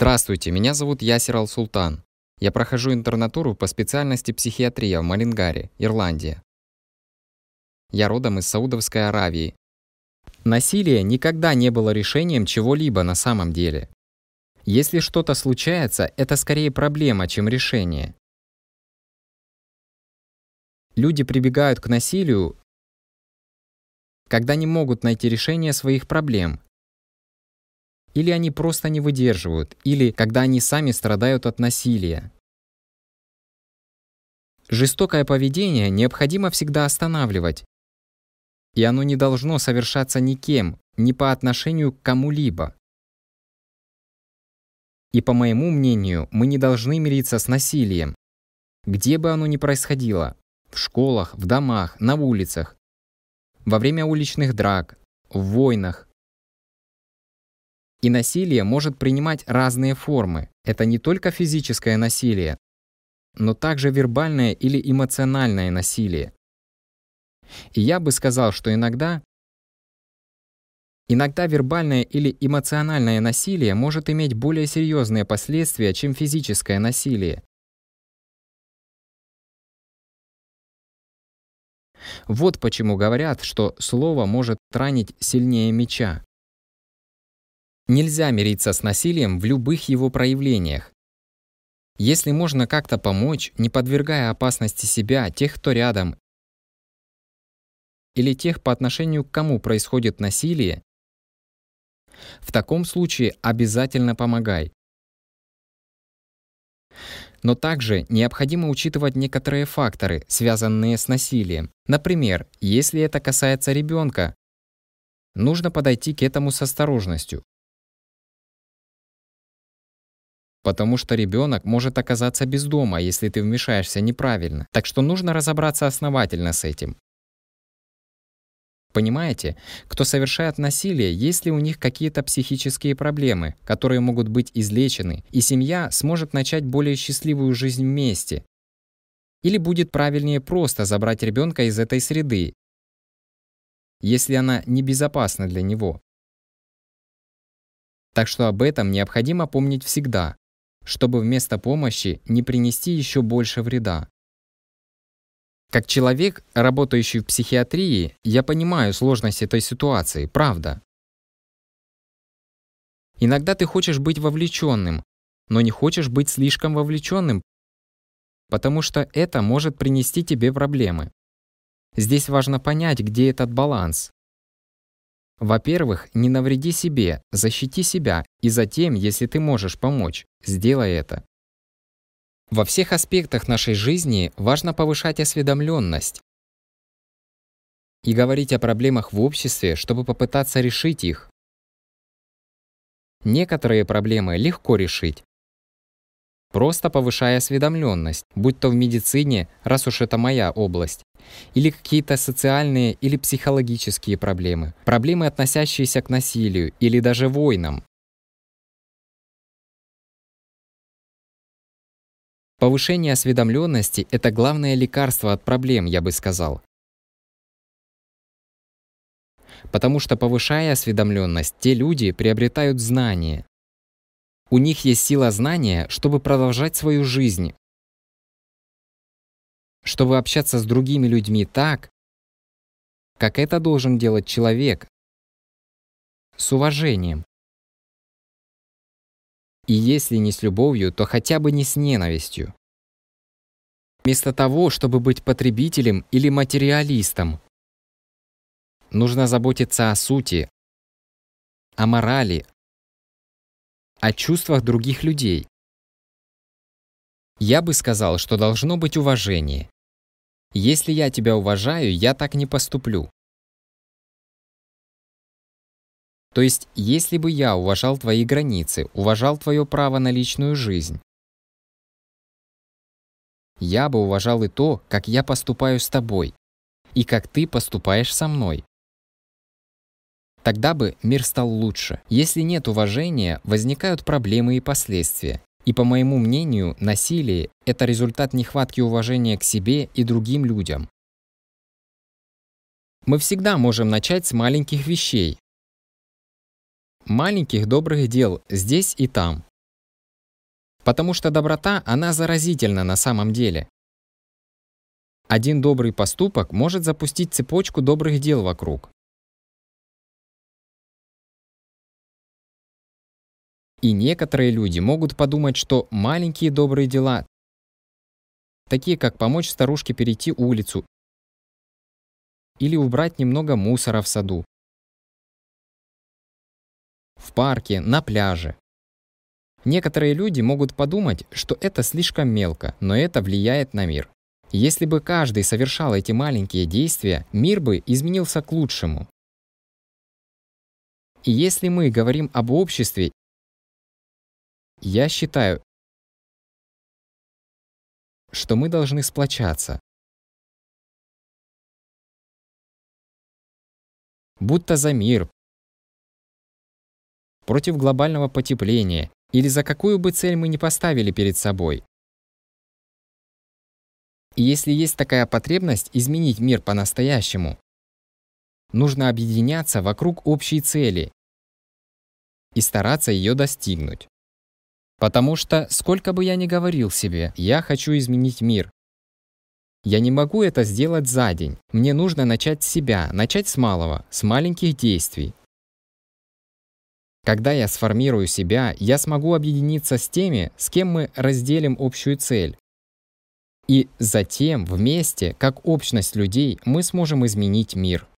Здравствуйте, меня зовут Ясир Ал-Султан. Я прохожу интернатуру по специальности психиатрия в Малингаре, Ирландия. Я родом из Саудовской Аравии. Насилие никогда не было решением чего-либо на самом деле. Если что-то случается, это скорее проблема, чем решение. Люди прибегают к насилию, когда не могут найти решение своих проблем. Или они просто не выдерживают, или когда они сами страдают от насилия. Жестокое поведение необходимо всегда останавливать, и оно не должно совершаться никем, ни по отношению к кому-либо. И по моему мнению, мы не должны мириться с насилием, где бы оно ни происходило, в школах, в домах, на улицах, во время уличных драк, в войнах. И насилие может принимать разные формы. Это не только физическое насилие, но также вербальное или эмоциональное насилие. И я бы сказал, что иногда Иногда вербальное или эмоциональное насилие может иметь более серьезные последствия, чем физическое насилие. Вот почему говорят, что слово может ранить сильнее меча. Нельзя мириться с насилием в любых его проявлениях. Если можно как-то помочь, не подвергая опасности себя, тех, кто рядом, или тех, по отношению к кому происходит насилие, в таком случае обязательно помогай. Но также необходимо учитывать некоторые факторы, связанные с насилием. Например, если это касается ребенка, нужно подойти к этому с осторожностью. Потому что ребенок может оказаться без дома, если ты вмешаешься неправильно. Так что нужно разобраться основательно с этим. Понимаете, кто совершает насилие, есть ли у них какие-то психические проблемы, которые могут быть излечены, и семья сможет начать более счастливую жизнь вместе. Или будет правильнее просто забрать ребенка из этой среды, если она небезопасна для него. Так что об этом необходимо помнить всегда, чтобы вместо помощи не принести еще больше вреда. Как человек, работающий в психиатрии, я понимаю сложность этой ситуации, правда. Иногда ты хочешь быть вовлеченным, но не хочешь быть слишком вовлеченным, потому что это может принести тебе проблемы. Здесь важно понять, где этот баланс. Во-первых, не навреди себе, защити себя, и затем, если ты можешь помочь, сделай это. Во всех аспектах нашей жизни важно повышать осведомленность и говорить о проблемах в обществе, чтобы попытаться решить их. Некоторые проблемы легко решить, просто повышая осведомленность, будь то в медицине, раз уж это моя область, или какие-то социальные или психологические проблемы, проблемы, относящиеся к насилию или даже войнам. Повышение осведомленности – это главное лекарство от проблем, я бы сказал. Потому что повышая осведомленность, те люди приобретают знания. У них есть сила знания, чтобы продолжать свою жизнь, чтобы общаться с другими людьми так, как это должен делать человек, с уважением. И если не с любовью, то хотя бы не с ненавистью. Вместо того, чтобы быть потребителем или материалистом, нужно заботиться о сути, о морали, о чувствах других людей. Я бы сказал, что должно быть уважение. Если я тебя уважаю, я так не поступлю. То есть, если бы я уважал твои границы, уважал твое право на личную жизнь, я бы уважал и то, как я поступаю с тобой, и как ты поступаешь со мной. Тогда бы мир стал лучше. Если нет уважения, возникают проблемы и последствия. И по моему мнению, насилие – это результат нехватки уважения к себе и другим людям. Мы всегда можем начать с маленьких вещей, маленьких добрых дел здесь и там. Потому что доброта, она заразительна на самом деле. Один добрый поступок может запустить цепочку добрых дел вокруг. И некоторые люди могут подумать, что маленькие добрые дела, такие как помочь старушке перейти улицу или убрать немного мусора в саду, в парке, на пляже. Некоторые люди могут подумать, что это слишком мелко, но это влияет на мир. Если бы каждый совершал эти маленькие действия, мир бы изменился к лучшему. И если мы говорим об обществе я считаю, что мы должны сплочаться. Будто за мир, против глобального потепления или за какую бы цель мы ни поставили перед собой. И если есть такая потребность изменить мир по-настоящему, нужно объединяться вокруг общей цели и стараться ее достигнуть. Потому что, сколько бы я ни говорил себе, я хочу изменить мир. Я не могу это сделать за день. Мне нужно начать с себя, начать с малого, с маленьких действий. Когда я сформирую себя, я смогу объединиться с теми, с кем мы разделим общую цель. И затем, вместе, как общность людей, мы сможем изменить мир.